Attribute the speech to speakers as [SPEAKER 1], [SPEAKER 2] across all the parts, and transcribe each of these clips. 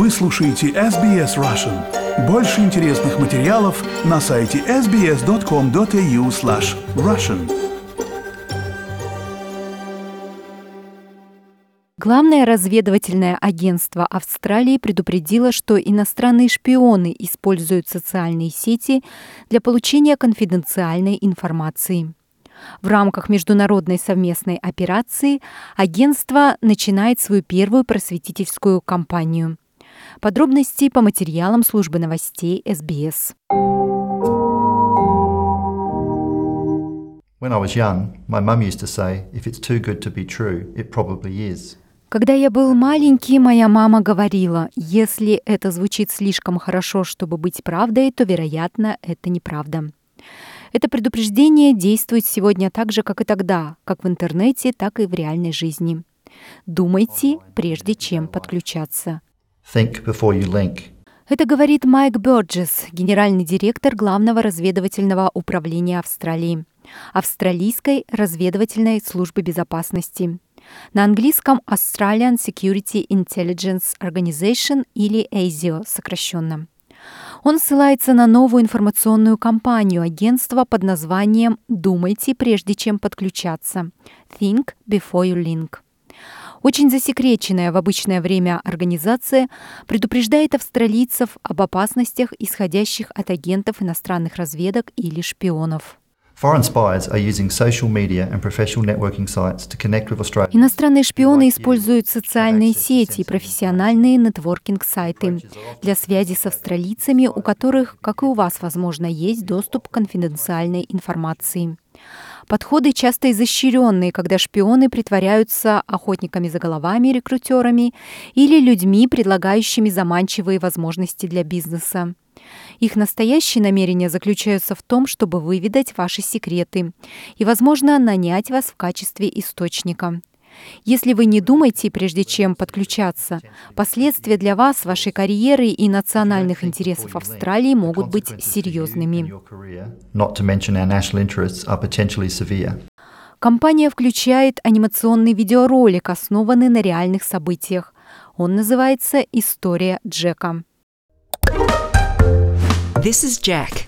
[SPEAKER 1] Вы слушаете SBS Russian. Больше интересных материалов на сайте sbs.com.au slash russian.
[SPEAKER 2] Главное разведывательное агентство Австралии предупредило, что иностранные шпионы используют социальные сети для получения конфиденциальной информации. В рамках международной совместной операции агентство начинает свою первую просветительскую кампанию. Подробности по материалам службы новостей СБС.
[SPEAKER 3] When I was young, my mum used to say, if it's too good to be true, it probably is.
[SPEAKER 2] Когда я был маленький, моя мама говорила, если это звучит слишком хорошо, чтобы быть правдой, то, вероятно, это неправда. Это предупреждение действует сегодня так же, как и тогда, как в интернете, так и в реальной жизни. Думайте, прежде чем подключаться.
[SPEAKER 3] Think before you link.
[SPEAKER 2] Это говорит Майк Бёрджес, генеральный директор Главного разведывательного управления Австралии, Австралийской разведывательной службы безопасности. На английском Australian Security Intelligence Organization или ASIO сокращенно. Он ссылается на новую информационную кампанию агентства под названием «Думайте, прежде чем подключаться» – «Think before you link». Очень засекреченная в обычное время организация предупреждает австралийцев об опасностях, исходящих от агентов иностранных разведок или шпионов. Иностранные шпионы используют социальные сети и профессиональные нетворкинг-сайты для связи с австралийцами, у которых, как и у вас, возможно, есть доступ к конфиденциальной информации. Подходы часто изощренные, когда шпионы притворяются охотниками за головами, рекрутерами или людьми, предлагающими заманчивые возможности для бизнеса. Их настоящие намерения заключаются в том, чтобы выведать ваши секреты и, возможно, нанять вас в качестве источника. Если вы не думаете, прежде чем подключаться, последствия для вас, вашей карьеры и национальных интересов Австралии могут быть серьезными. Компания включает анимационный видеоролик, основанный на реальных событиях. Он называется «История Джека».
[SPEAKER 4] This is Jack.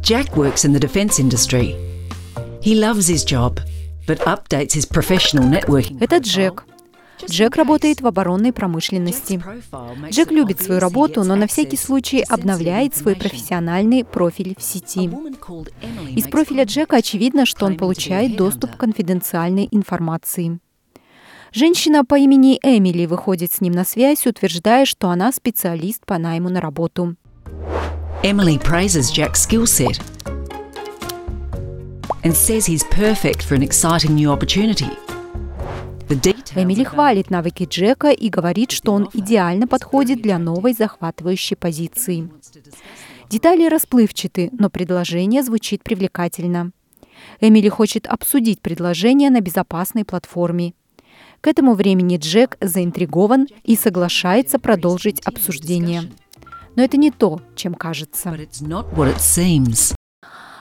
[SPEAKER 4] Jack works in the defence industry. He loves his job,
[SPEAKER 2] Это Джек. Джек работает в оборонной промышленности. Джек любит свою работу, но на всякий случай обновляет свой профессиональный профиль в сети. Из профиля Джека очевидно, что он получает доступ к конфиденциальной информации. Женщина по имени Эмили выходит с ним на связь, утверждая, что она специалист по найму на работу.
[SPEAKER 4] Emily praises Jack's skill set and says he's perfect for an exciting new opportunity.
[SPEAKER 2] Эмили хвалит навыки Джека и говорит, что он идеально подходит для новой захватывающей позиции. Детали расплывчаты, но предложение звучит привлекательно. Эмили хочет обсудить предложение на безопасной платформе. К этому времени Джек заинтригован и соглашается продолжить обсуждение. Но это не то, чем кажется.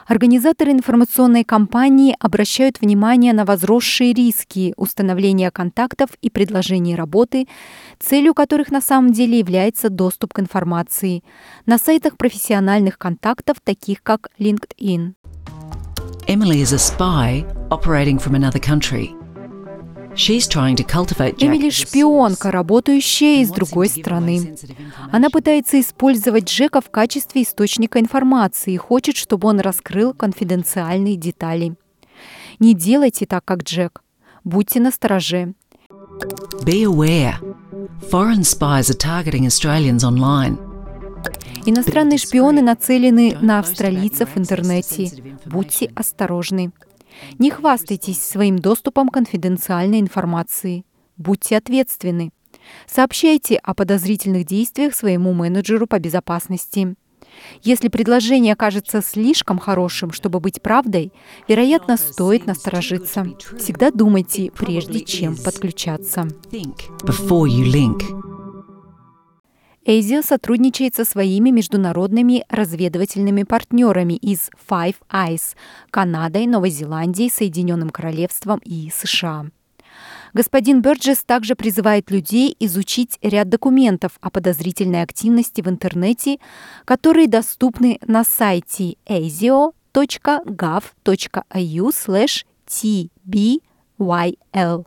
[SPEAKER 2] Организаторы информационной кампании обращают внимание на возросшие риски установления контактов и предложений работы, целью которых на самом деле является доступ к информации на сайтах профессиональных контактов, таких как LinkedIn.
[SPEAKER 4] Emily is a spy operating from another country.
[SPEAKER 2] Эмили – шпионка, работающая из другой страны. Она пытается использовать Джека в качестве источника информации и хочет, чтобы он раскрыл конфиденциальные детали. Не делайте так, как Джек. Будьте настороже.
[SPEAKER 4] Be aware. Foreign spies are targeting Australians online.
[SPEAKER 2] Иностранные шпионы нацелены на австралийцев в интернете. Будьте осторожны. Не хвастайтесь своим доступом к конфиденциальной информации. Будьте ответственны. Сообщайте о подозрительных действиях своему менеджеру по безопасности. Если предложение кажется слишком хорошим, чтобы быть правдой, вероятно, стоит насторожиться. Всегда думайте, прежде чем подключаться. Эйзио сотрудничает со своими международными разведывательными партнерами из Five Eyes – Канадой, Новой Зеландией, Соединенным Королевством и США. Господин Бёрджес также призывает людей изучить ряд документов о подозрительной активности в интернете, которые доступны на сайте asio.gov.au tbyl.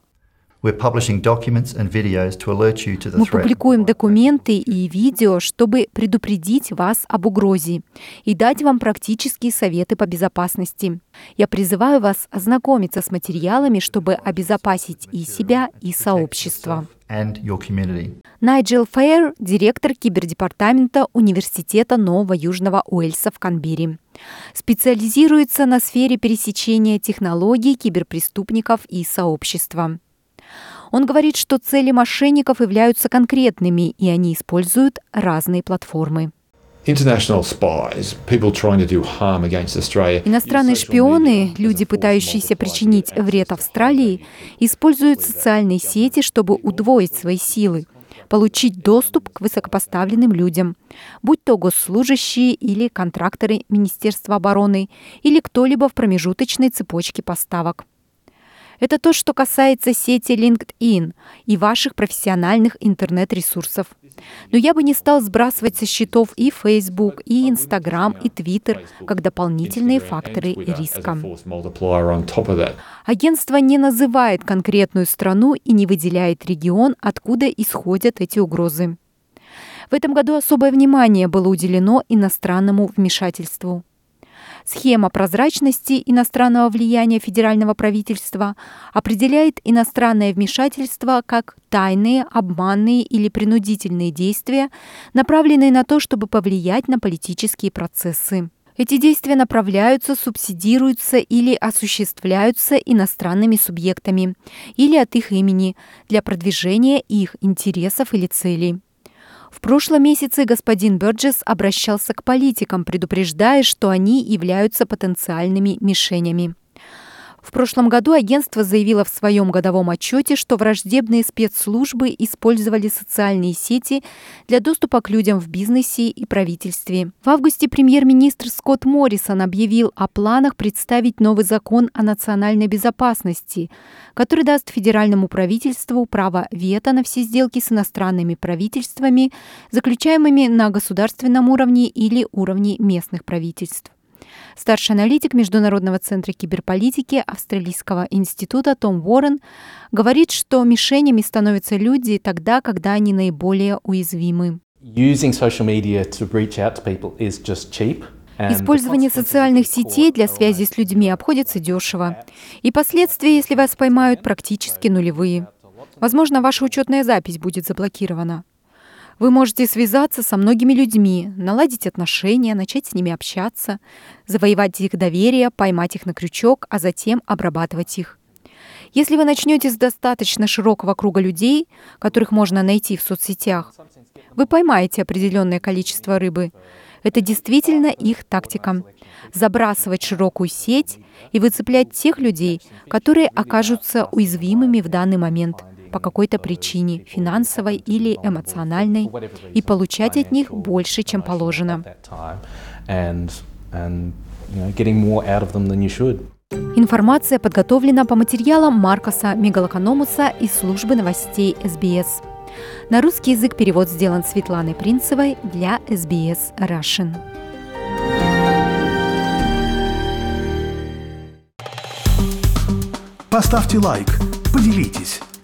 [SPEAKER 2] Мы публикуем документы и видео, чтобы предупредить вас об угрозе и дать вам практические советы по безопасности. Я призываю вас ознакомиться с материалами, чтобы обезопасить и себя, и сообщество. Найджел Фейер, директор кибердепартамента Университета Нового Южного Уэльса в Канберре. Специализируется на сфере пересечения технологий, киберпреступников и сообщества. Он говорит, что цели мошенников являются конкретными, и они используют разные платформы. Иностранные шпионы, люди, пытающиеся причинить вред Австралии, используют социальные сети, чтобы удвоить свои силы, получить доступ к высокопоставленным людям, будь то госслужащие или контракторы Министерства обороны, или кто-либо в промежуточной цепочке поставок. Это то, что касается сети LinkedIn и ваших профессиональных интернет-ресурсов. Но я бы не стал сбрасывать со счетов и Facebook, и Instagram, и Twitter как дополнительные факторы риска. Агентство не называет конкретную страну и не выделяет регион, откуда исходят эти угрозы. В этом году особое внимание было уделено иностранному вмешательству. Схема прозрачности иностранного влияния федерального правительства определяет иностранное вмешательство как тайные, обманные или принудительные действия, направленные на то, чтобы повлиять на политические процессы. Эти действия направляются, субсидируются или осуществляются иностранными субъектами или от их имени для продвижения их интересов или целей. В прошлом месяце господин Бёрджес обращался к политикам, предупреждая, что они являются потенциальными мишенями. В прошлом году агентство заявило в своем годовом отчете, что враждебные спецслужбы использовали социальные сети для доступа к людям в бизнесе и правительстве. В августе премьер-министр Скотт Моррисон объявил о планах представить новый закон о национальной безопасности, который даст федеральному правительству право вето на все сделки с иностранными правительствами, заключаемыми на государственном уровне или уровне местных правительств. Старший аналитик Международного центра киберполитики Австралийского института Том Уоррен говорит, что мишенями становятся люди тогда, когда они наиболее уязвимы. Использование социальных сетей для связи с людьми обходится дешево. И последствия, если вас поймают, практически нулевые. Возможно, ваша учетная запись будет заблокирована. Вы можете связаться со многими людьми, наладить отношения, начать с ними общаться, завоевать их доверие, поймать их на крючок, а затем обрабатывать их. Если вы начнете с достаточно широкого круга людей, которых можно найти в соцсетях, вы поймаете определенное количество рыбы. Это действительно их тактика. Забрасывать широкую сеть и выцеплять тех людей, которые окажутся уязвимыми в данный момент – по какой-то причине, финансовой или эмоциональной, и получать от них больше, чем положено. Информация подготовлена по материалам Маркоса Мегалокономуса из службы новостей СБС. На русский язык перевод сделан Светланой Принцевой для SBS Russian.
[SPEAKER 1] Поставьте лайк, поделитесь,